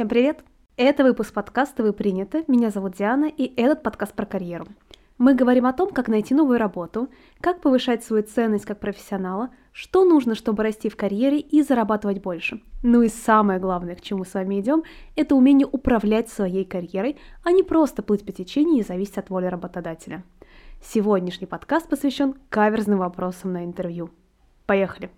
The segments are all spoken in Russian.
Всем привет! Это выпуск подкаста «Вы приняты». Меня зовут Диана, и этот подкаст про карьеру. Мы говорим о том, как найти новую работу, как повышать свою ценность как профессионала, что нужно, чтобы расти в карьере и зарабатывать больше. Ну и самое главное, к чему с вами идем, это умение управлять своей карьерой, а не просто плыть по течению и зависеть от воли работодателя. Сегодняшний подкаст посвящен каверзным вопросам на интервью. Поехали!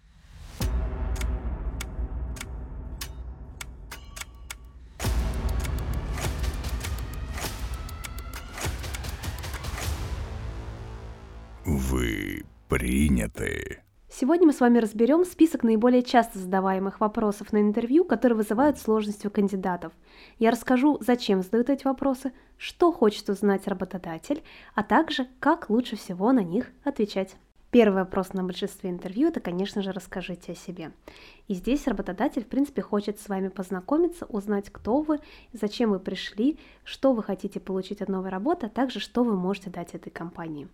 Вы приняты. Сегодня мы с вами разберем список наиболее часто задаваемых вопросов на интервью, которые вызывают сложности у кандидатов. Я расскажу, зачем задают эти вопросы, что хочет узнать работодатель, а также как лучше всего на них отвечать. Первый вопрос на большинстве интервью – это, конечно же, расскажите о себе. И здесь работодатель, в принципе, хочет с вами познакомиться, узнать, кто вы, зачем вы пришли, что вы хотите получить от новой работы, а также что вы можете дать этой компании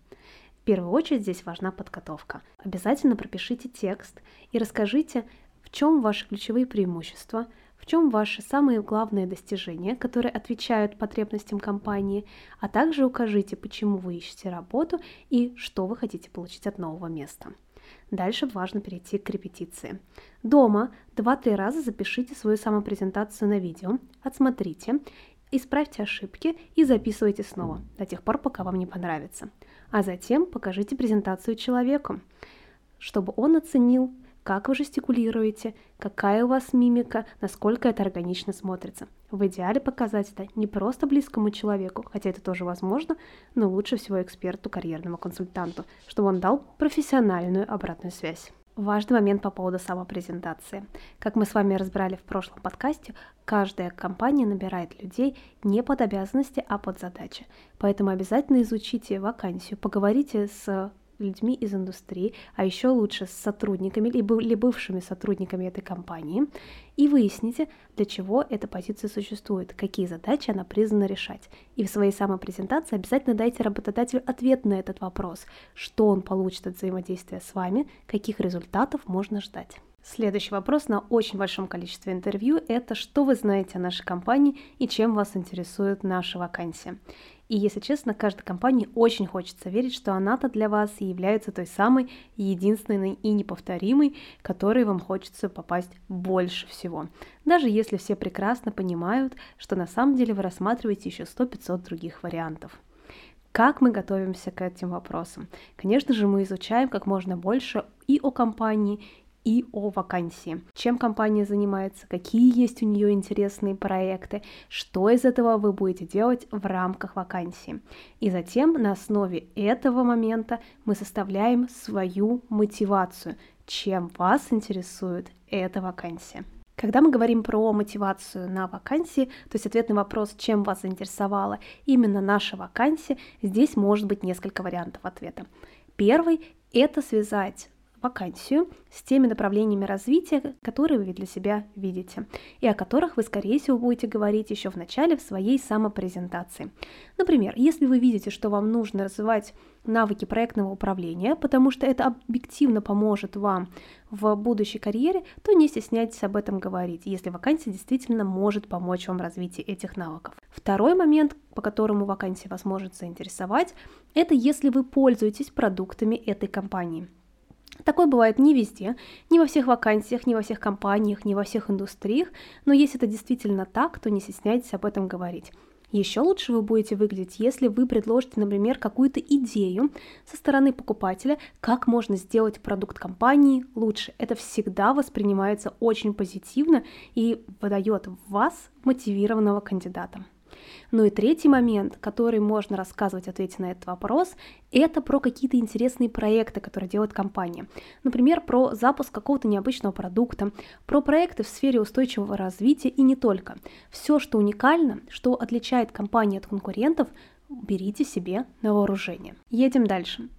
первую очередь здесь важна подготовка. Обязательно пропишите текст и расскажите, в чем ваши ключевые преимущества, в чем ваши самые главные достижения, которые отвечают потребностям компании, а также укажите, почему вы ищете работу и что вы хотите получить от нового места. Дальше важно перейти к репетиции. Дома 2-3 раза запишите свою самопрезентацию на видео, отсмотрите, исправьте ошибки и записывайте снова, до тех пор, пока вам не понравится а затем покажите презентацию человеку, чтобы он оценил, как вы жестикулируете, какая у вас мимика, насколько это органично смотрится. В идеале показать это не просто близкому человеку, хотя это тоже возможно, но лучше всего эксперту, карьерному консультанту, чтобы он дал профессиональную обратную связь. Важный момент по поводу самопрезентации. Как мы с вами разбирали в прошлом подкасте, каждая компания набирает людей не под обязанности, а под задачи. Поэтому обязательно изучите вакансию, поговорите с людьми из индустрии, а еще лучше с сотрудниками или бывшими сотрудниками этой компании, и выясните, для чего эта позиция существует, какие задачи она призвана решать. И в своей самопрезентации обязательно дайте работодателю ответ на этот вопрос, что он получит от взаимодействия с вами, каких результатов можно ждать. Следующий вопрос на очень большом количестве интервью – это что вы знаете о нашей компании и чем вас интересует наша вакансия. И, если честно, каждой компании очень хочется верить, что она-то для вас и является той самой единственной и неповторимой, которой вам хочется попасть больше всего. Даже если все прекрасно понимают, что на самом деле вы рассматриваете еще 100-500 других вариантов. Как мы готовимся к этим вопросам? Конечно же, мы изучаем как можно больше и о компании, и о вакансии. Чем компания занимается, какие есть у нее интересные проекты, что из этого вы будете делать в рамках вакансии. И затем на основе этого момента мы составляем свою мотивацию, чем вас интересует эта вакансия. Когда мы говорим про мотивацию на вакансии, то есть ответ на вопрос, чем вас заинтересовала именно наша вакансия, здесь может быть несколько вариантов ответа. Первый – это связать вакансию с теми направлениями развития, которые вы для себя видите, и о которых вы, скорее всего, будете говорить еще в начале в своей самопрезентации. Например, если вы видите, что вам нужно развивать навыки проектного управления, потому что это объективно поможет вам в будущей карьере, то не стесняйтесь об этом говорить, если вакансия действительно может помочь вам в развитии этих навыков. Второй момент, по которому вакансия вас может заинтересовать, это если вы пользуетесь продуктами этой компании. Такое бывает не везде, не во всех вакансиях, не во всех компаниях, не во всех индустриях, но если это действительно так, то не стесняйтесь об этом говорить. Еще лучше вы будете выглядеть, если вы предложите, например, какую-то идею со стороны покупателя, как можно сделать продукт компании лучше. Это всегда воспринимается очень позитивно и выдает вас мотивированного кандидата. Ну и третий момент, который можно рассказывать, ответить на этот вопрос, это про какие-то интересные проекты, которые делает компания. Например, про запуск какого-то необычного продукта, про проекты в сфере устойчивого развития и не только. Все, что уникально, что отличает компанию от конкурентов, берите себе на вооружение. Едем дальше.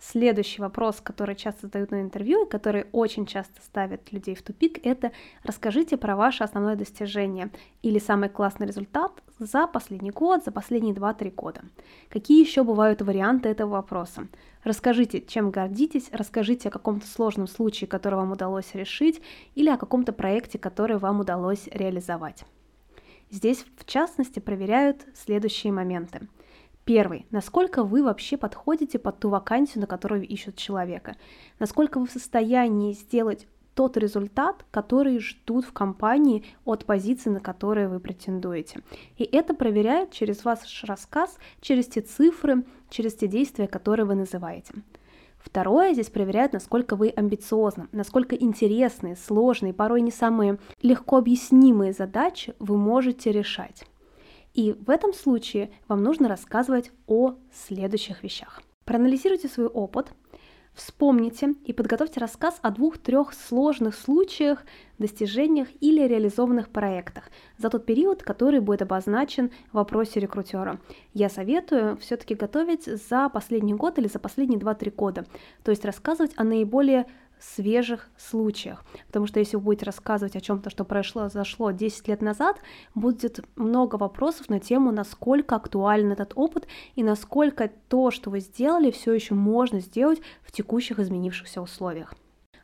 Следующий вопрос, который часто задают на интервью и который очень часто ставит людей в тупик, это расскажите про ваше основное достижение или самый классный результат за последний год, за последние 2-3 года. Какие еще бывают варианты этого вопроса? Расскажите, чем гордитесь, расскажите о каком-то сложном случае, который вам удалось решить, или о каком-то проекте, который вам удалось реализовать. Здесь, в частности, проверяют следующие моменты. Первый. Насколько вы вообще подходите под ту вакансию, на которую ищут человека? Насколько вы в состоянии сделать тот результат, который ждут в компании от позиции, на которые вы претендуете. И это проверяют через ваш рассказ, через те цифры, через те действия, которые вы называете. Второе, здесь проверяют, насколько вы амбициозны, насколько интересные, сложные, порой не самые легко объяснимые задачи вы можете решать. И в этом случае вам нужно рассказывать о следующих вещах. Проанализируйте свой опыт, Вспомните и подготовьте рассказ о двух-трех сложных случаях, достижениях или реализованных проектах за тот период, который будет обозначен в вопросе рекрутера. Я советую все-таки готовить за последний год или за последние 2-3 года, то есть рассказывать о наиболее свежих случаях. Потому что если вы будете рассказывать о чем-то, что прошло, зашло 10 лет назад, будет много вопросов на тему, насколько актуален этот опыт и насколько то, что вы сделали, все еще можно сделать в текущих изменившихся условиях.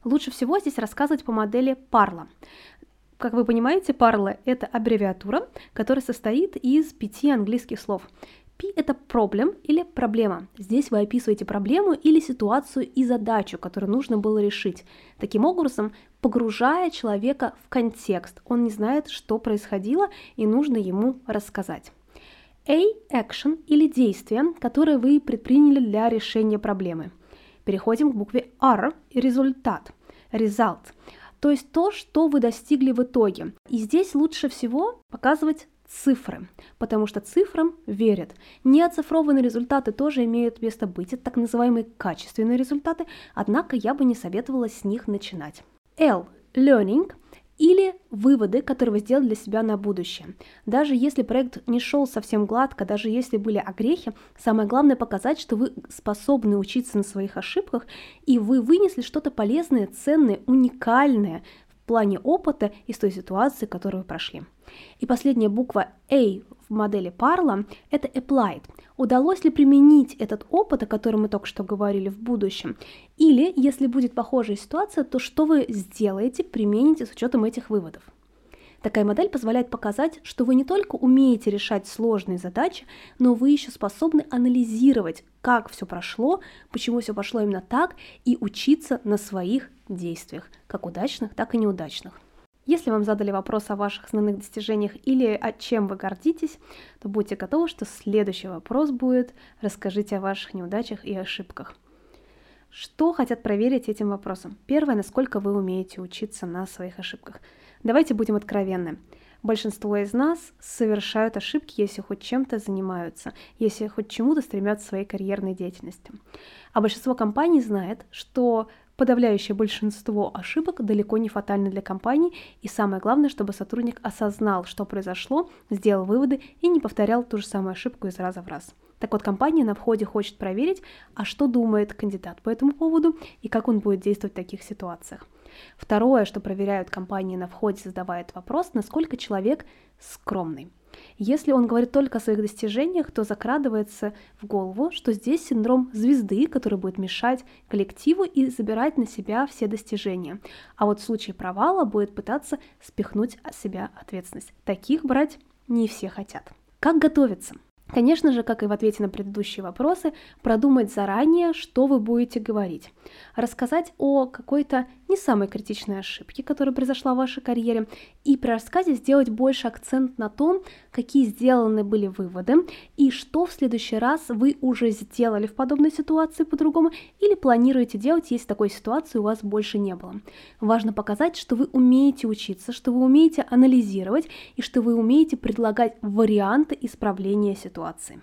Лучше всего здесь рассказывать по модели Parla. Как вы понимаете, Parla — это аббревиатура, которая состоит из пяти английских слов. P – это проблем или проблема. Здесь вы описываете проблему или ситуацию и задачу, которую нужно было решить. Таким образом, погружая человека в контекст. Он не знает, что происходило, и нужно ему рассказать. A – action или действие, которое вы предприняли для решения проблемы. Переходим к букве R – результат, result, то есть то, что вы достигли в итоге. И здесь лучше всего показывать цифры, потому что цифрам верят. Неоцифрованные результаты тоже имеют место быть, это так называемые качественные результаты, однако я бы не советовала с них начинать. L – learning или выводы, которые вы сделали для себя на будущее. Даже если проект не шел совсем гладко, даже если были огрехи, самое главное показать, что вы способны учиться на своих ошибках, и вы вынесли что-то полезное, ценное, уникальное в плане опыта из той ситуации, которую вы прошли. И последняя буква A в модели Parla – это applied. Удалось ли применить этот опыт, о котором мы только что говорили, в будущем? Или, если будет похожая ситуация, то что вы сделаете, примените с учетом этих выводов? Такая модель позволяет показать, что вы не только умеете решать сложные задачи, но вы еще способны анализировать, как все прошло, почему все пошло именно так, и учиться на своих действиях, как удачных, так и неудачных. Если вам задали вопрос о ваших основных достижениях или о чем вы гордитесь, то будьте готовы, что следующий вопрос будет «Расскажите о ваших неудачах и ошибках». Что хотят проверить этим вопросом? Первое, насколько вы умеете учиться на своих ошибках. Давайте будем откровенны. Большинство из нас совершают ошибки, если хоть чем-то занимаются, если хоть чему-то стремятся в своей карьерной деятельности. А большинство компаний знает, что Подавляющее большинство ошибок далеко не фатальны для компании, и самое главное, чтобы сотрудник осознал, что произошло, сделал выводы и не повторял ту же самую ошибку из раза в раз. Так вот, компания на входе хочет проверить, а что думает кандидат по этому поводу и как он будет действовать в таких ситуациях. Второе, что проверяют компании на входе, задавая вопрос, насколько человек скромный. Если он говорит только о своих достижениях, то закрадывается в голову, что здесь синдром звезды, который будет мешать коллективу и забирать на себя все достижения. А вот в случае провала будет пытаться спихнуть от себя ответственность. Таких брать не все хотят. Как готовиться? Конечно же, как и в ответе на предыдущие вопросы, продумать заранее, что вы будете говорить. Рассказать о какой-то не самой критичной ошибке, которая произошла в вашей карьере, и при рассказе сделать больше акцент на том, какие сделаны были выводы, и что в следующий раз вы уже сделали в подобной ситуации по-другому, или планируете делать, если такой ситуации у вас больше не было. Важно показать, что вы умеете учиться, что вы умеете анализировать, и что вы умеете предлагать варианты исправления ситуации ситуации.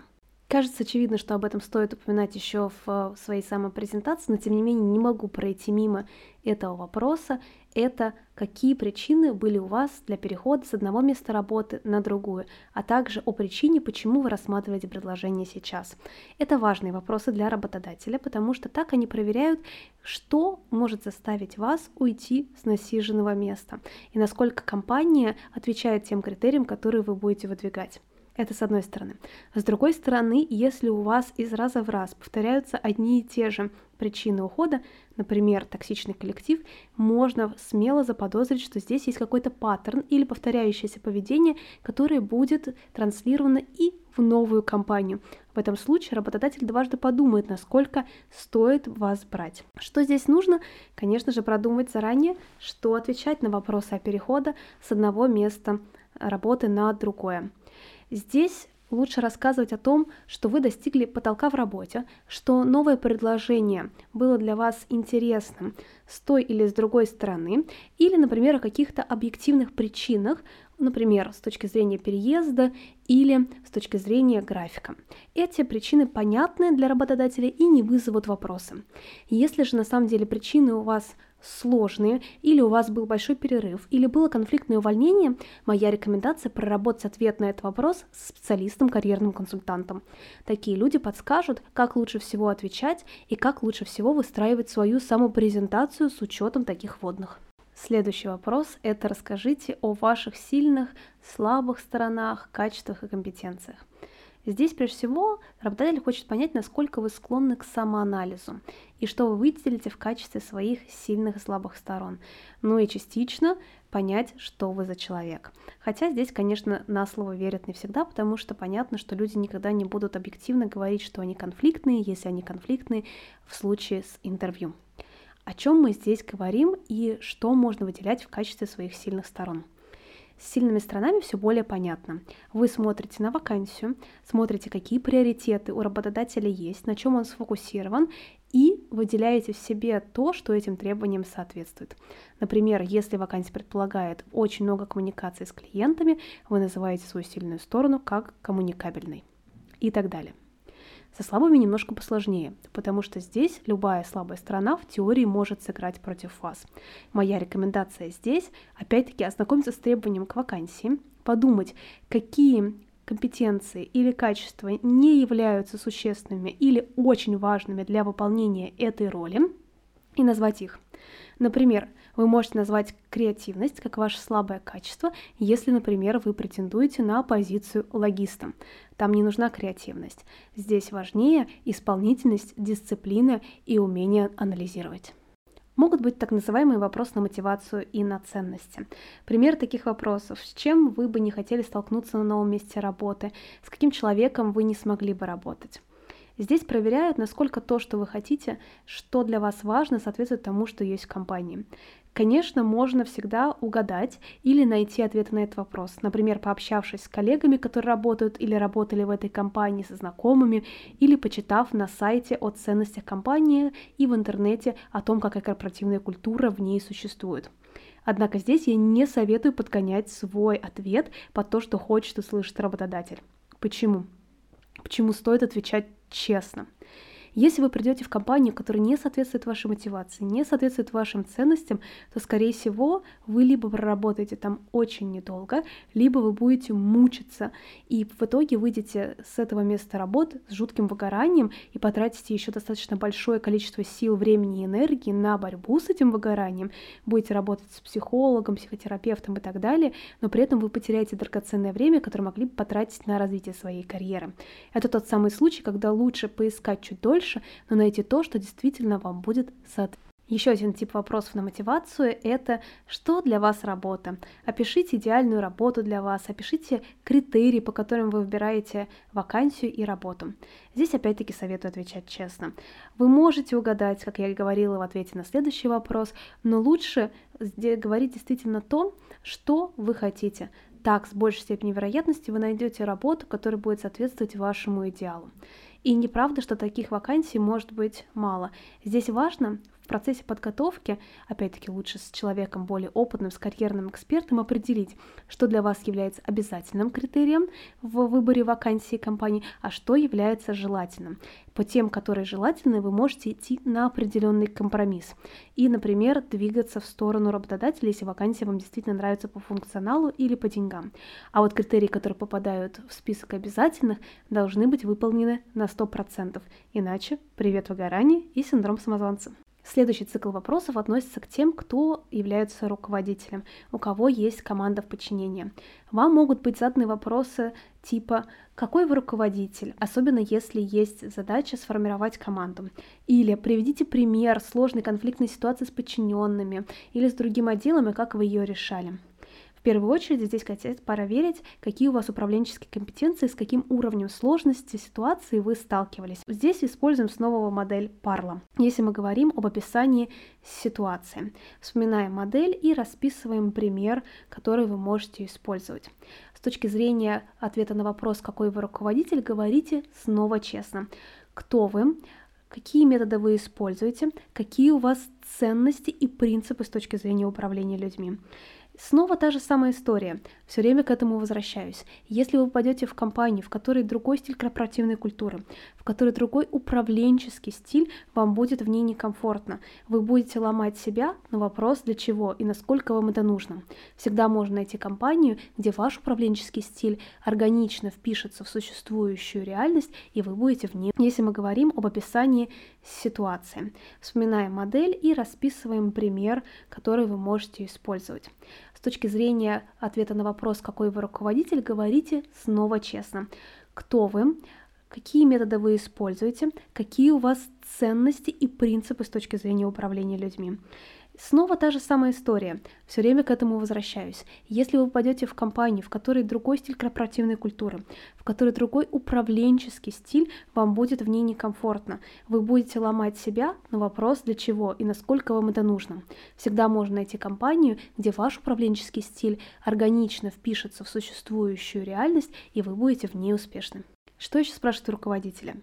Кажется очевидно, что об этом стоит упоминать еще в своей самой презентации, но тем не менее не могу пройти мимо этого вопроса. Это какие причины были у вас для перехода с одного места работы на другую, а также о причине, почему вы рассматриваете предложение сейчас. Это важные вопросы для работодателя, потому что так они проверяют, что может заставить вас уйти с насиженного места и насколько компания отвечает тем критериям, которые вы будете выдвигать. Это с одной стороны. С другой стороны, если у вас из раза в раз повторяются одни и те же причины ухода, например, токсичный коллектив, можно смело заподозрить, что здесь есть какой-то паттерн или повторяющееся поведение, которое будет транслировано и в новую компанию. В этом случае работодатель дважды подумает, насколько стоит вас брать. Что здесь нужно? Конечно же, продумать заранее, что отвечать на вопросы о перехода с одного места работы на другое. Здесь лучше рассказывать о том, что вы достигли потолка в работе, что новое предложение было для вас интересным с той или с другой стороны, или, например, о каких-то объективных причинах, например, с точки зрения переезда или с точки зрения графика. Эти причины понятны для работодателя и не вызовут вопросы. Если же на самом деле причины у вас сложные, или у вас был большой перерыв, или было конфликтное увольнение, моя рекомендация проработать ответ на этот вопрос с специалистом, карьерным консультантом. Такие люди подскажут, как лучше всего отвечать и как лучше всего выстраивать свою самопрезентацию с учетом таких водных. Следующий вопрос – это расскажите о ваших сильных, слабых сторонах, качествах и компетенциях. Здесь, прежде всего, работодатель хочет понять, насколько вы склонны к самоанализу и что вы выделите в качестве своих сильных и слабых сторон. Ну и частично понять, что вы за человек. Хотя здесь, конечно, на слово верят не всегда, потому что понятно, что люди никогда не будут объективно говорить, что они конфликтные, если они конфликтные в случае с интервью о чем мы здесь говорим и что можно выделять в качестве своих сильных сторон. С сильными сторонами все более понятно. Вы смотрите на вакансию, смотрите, какие приоритеты у работодателя есть, на чем он сфокусирован, и выделяете в себе то, что этим требованиям соответствует. Например, если вакансия предполагает очень много коммуникации с клиентами, вы называете свою сильную сторону как коммуникабельной и так далее. Со слабыми немножко посложнее, потому что здесь любая слабая сторона в теории может сыграть против вас. Моя рекомендация здесь, опять-таки, ознакомиться с требованием к вакансии, подумать, какие компетенции или качества не являются существенными или очень важными для выполнения этой роли, и назвать их. Например, вы можете назвать креативность как ваше слабое качество, если, например, вы претендуете на позицию логиста. Там не нужна креативность. Здесь важнее исполнительность, дисциплина и умение анализировать. Могут быть так называемые вопросы на мотивацию и на ценности. Пример таких вопросов. С чем вы бы не хотели столкнуться на новом месте работы? С каким человеком вы не смогли бы работать? Здесь проверяют, насколько то, что вы хотите, что для вас важно, соответствует тому, что есть в компании. Конечно, можно всегда угадать или найти ответы на этот вопрос. Например, пообщавшись с коллегами, которые работают или работали в этой компании, со знакомыми, или почитав на сайте о ценностях компании и в интернете о том, какая корпоративная культура в ней существует. Однако здесь я не советую подгонять свой ответ под то, что хочет услышать работодатель. Почему? Почему стоит отвечать честно. Если вы придете в компанию, которая не соответствует вашей мотивации, не соответствует вашим ценностям, то, скорее всего, вы либо проработаете там очень недолго, либо вы будете мучиться, и в итоге выйдете с этого места работы с жутким выгоранием и потратите еще достаточно большое количество сил, времени и энергии на борьбу с этим выгоранием, будете работать с психологом, психотерапевтом и так далее, но при этом вы потеряете драгоценное время, которое могли бы потратить на развитие своей карьеры. Это тот самый случай, когда лучше поискать чуть дольше, больше, но найти то, что действительно вам будет соответствовать. Еще один тип вопросов на мотивацию – это что для вас работа? Опишите идеальную работу для вас, опишите критерии, по которым вы выбираете вакансию и работу. Здесь опять-таки советую отвечать честно. Вы можете угадать, как я и говорила в ответе на следующий вопрос, но лучше говорить действительно то, что вы хотите. Так, с большей степенью вероятности вы найдете работу, которая будет соответствовать вашему идеалу. И неправда, что таких вакансий может быть мало. Здесь важно в процессе подготовки, опять-таки лучше с человеком более опытным, с карьерным экспертом, определить, что для вас является обязательным критерием в выборе вакансии компании, а что является желательным. По тем, которые желательны, вы можете идти на определенный компромисс и, например, двигаться в сторону работодателя, если вакансия вам действительно нравится по функционалу или по деньгам. А вот критерии, которые попадают в список обязательных, должны быть выполнены на 100%, иначе привет выгорание и синдром самозванца. Следующий цикл вопросов относится к тем, кто является руководителем, у кого есть команда в подчинении. Вам могут быть заданы вопросы типа «Какой вы руководитель?», особенно если есть задача сформировать команду. Или «Приведите пример сложной конфликтной ситуации с подчиненными или с другим отделом и как вы ее решали». Первую очередь здесь хотят проверить, какие у вас управленческие компетенции, с каким уровнем сложности ситуации вы сталкивались. Здесь используем снова модель Парла. Если мы говорим об описании ситуации, вспоминаем модель и расписываем пример, который вы можете использовать. С точки зрения ответа на вопрос, какой вы руководитель, говорите снова честно. Кто вы? какие методы вы используете, какие у вас ценности и принципы с точки зрения управления людьми. Снова та же самая история. Все время к этому возвращаюсь. Если вы попадете в компанию, в которой другой стиль корпоративной культуры, в которой другой управленческий стиль, вам будет в ней некомфортно. Вы будете ломать себя, но вопрос для чего и насколько вам это нужно. Всегда можно найти компанию, где ваш управленческий стиль органично впишется в существующую реальность, и вы будете в ней. Если мы говорим об описании ситуации, вспоминаем модель и расписываем пример, который вы можете использовать точки зрения ответа на вопрос, какой вы руководитель, говорите снова честно. Кто вы, какие методы вы используете, какие у вас ценности и принципы с точки зрения управления людьми. Снова та же самая история. Все время к этому возвращаюсь. Если вы попадете в компанию, в которой другой стиль корпоративной культуры, в которой другой управленческий стиль, вам будет в ней некомфортно. Вы будете ломать себя, но вопрос для чего и насколько вам это нужно. Всегда можно найти компанию, где ваш управленческий стиль органично впишется в существующую реальность, и вы будете в ней успешны. Что еще спрашивают руководителя?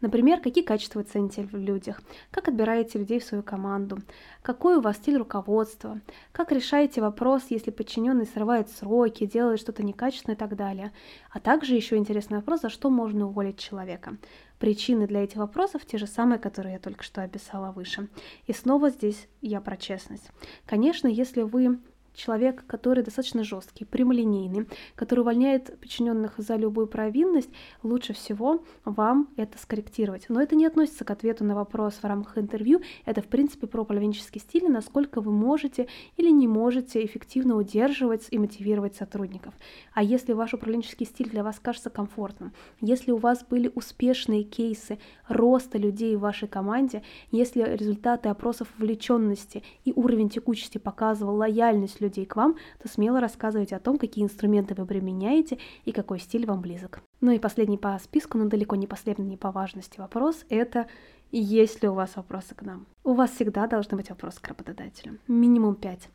Например, какие качества цените в людях, как отбираете людей в свою команду, какой у вас стиль руководства, как решаете вопрос, если подчиненный срывает сроки, делает что-то некачественно и так далее. А также еще интересный вопрос, за что можно уволить человека. Причины для этих вопросов те же самые, которые я только что описала выше. И снова здесь я про честность. Конечно, если вы человек, который достаточно жесткий, прямолинейный, который увольняет подчиненных за любую провинность, лучше всего вам это скорректировать. Но это не относится к ответу на вопрос в рамках интервью. Это, в принципе, про управленческий стиль, насколько вы можете или не можете эффективно удерживать и мотивировать сотрудников. А если ваш управленческий стиль для вас кажется комфортным, если у вас были успешные кейсы роста людей в вашей команде, если результаты опросов вовлеченности и уровень текучести показывал лояльность людей, людей к вам, то смело рассказывайте о том, какие инструменты вы применяете и какой стиль вам близок. Ну и последний по списку, но далеко не последний по важности вопрос – это есть ли у вас вопросы к нам. У вас всегда должны быть вопросы к работодателю. Минимум 5.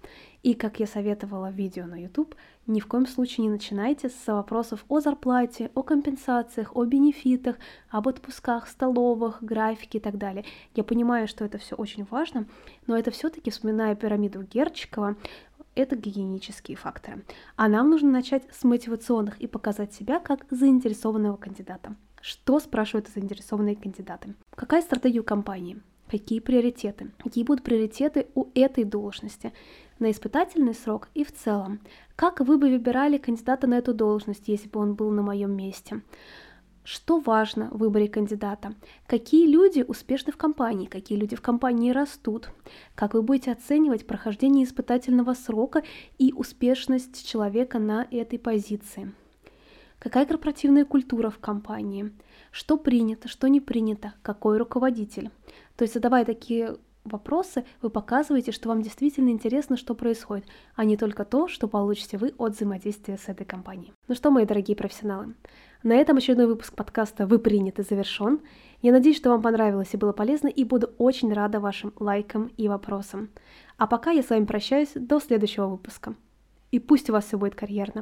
И, как я советовала в видео на YouTube, ни в коем случае не начинайте с вопросов о зарплате, о компенсациях, о бенефитах, об отпусках, столовых, графике и так далее. Я понимаю, что это все очень важно, но это все-таки, вспоминая пирамиду Герчикова, это гигиенические факторы. А нам нужно начать с мотивационных и показать себя как заинтересованного кандидата. Что спрашивают заинтересованные кандидаты? Какая стратегия у компании? Какие приоритеты? Какие будут приоритеты у этой должности? На испытательный срок и в целом. Как вы бы выбирали кандидата на эту должность, если бы он был на моем месте? Что важно в выборе кандидата? Какие люди успешны в компании? Какие люди в компании растут? Как вы будете оценивать прохождение испытательного срока и успешность человека на этой позиции? Какая корпоративная культура в компании? Что принято, что не принято? Какой руководитель? То есть задавая такие вопросы, вы показываете, что вам действительно интересно, что происходит, а не только то, что получите вы от взаимодействия с этой компанией. Ну что, мои дорогие профессионалы, на этом очередной выпуск подкаста «Вы приняты» завершен. Я надеюсь, что вам понравилось и было полезно, и буду очень рада вашим лайкам и вопросам. А пока я с вами прощаюсь до следующего выпуска. И пусть у вас все будет карьерно.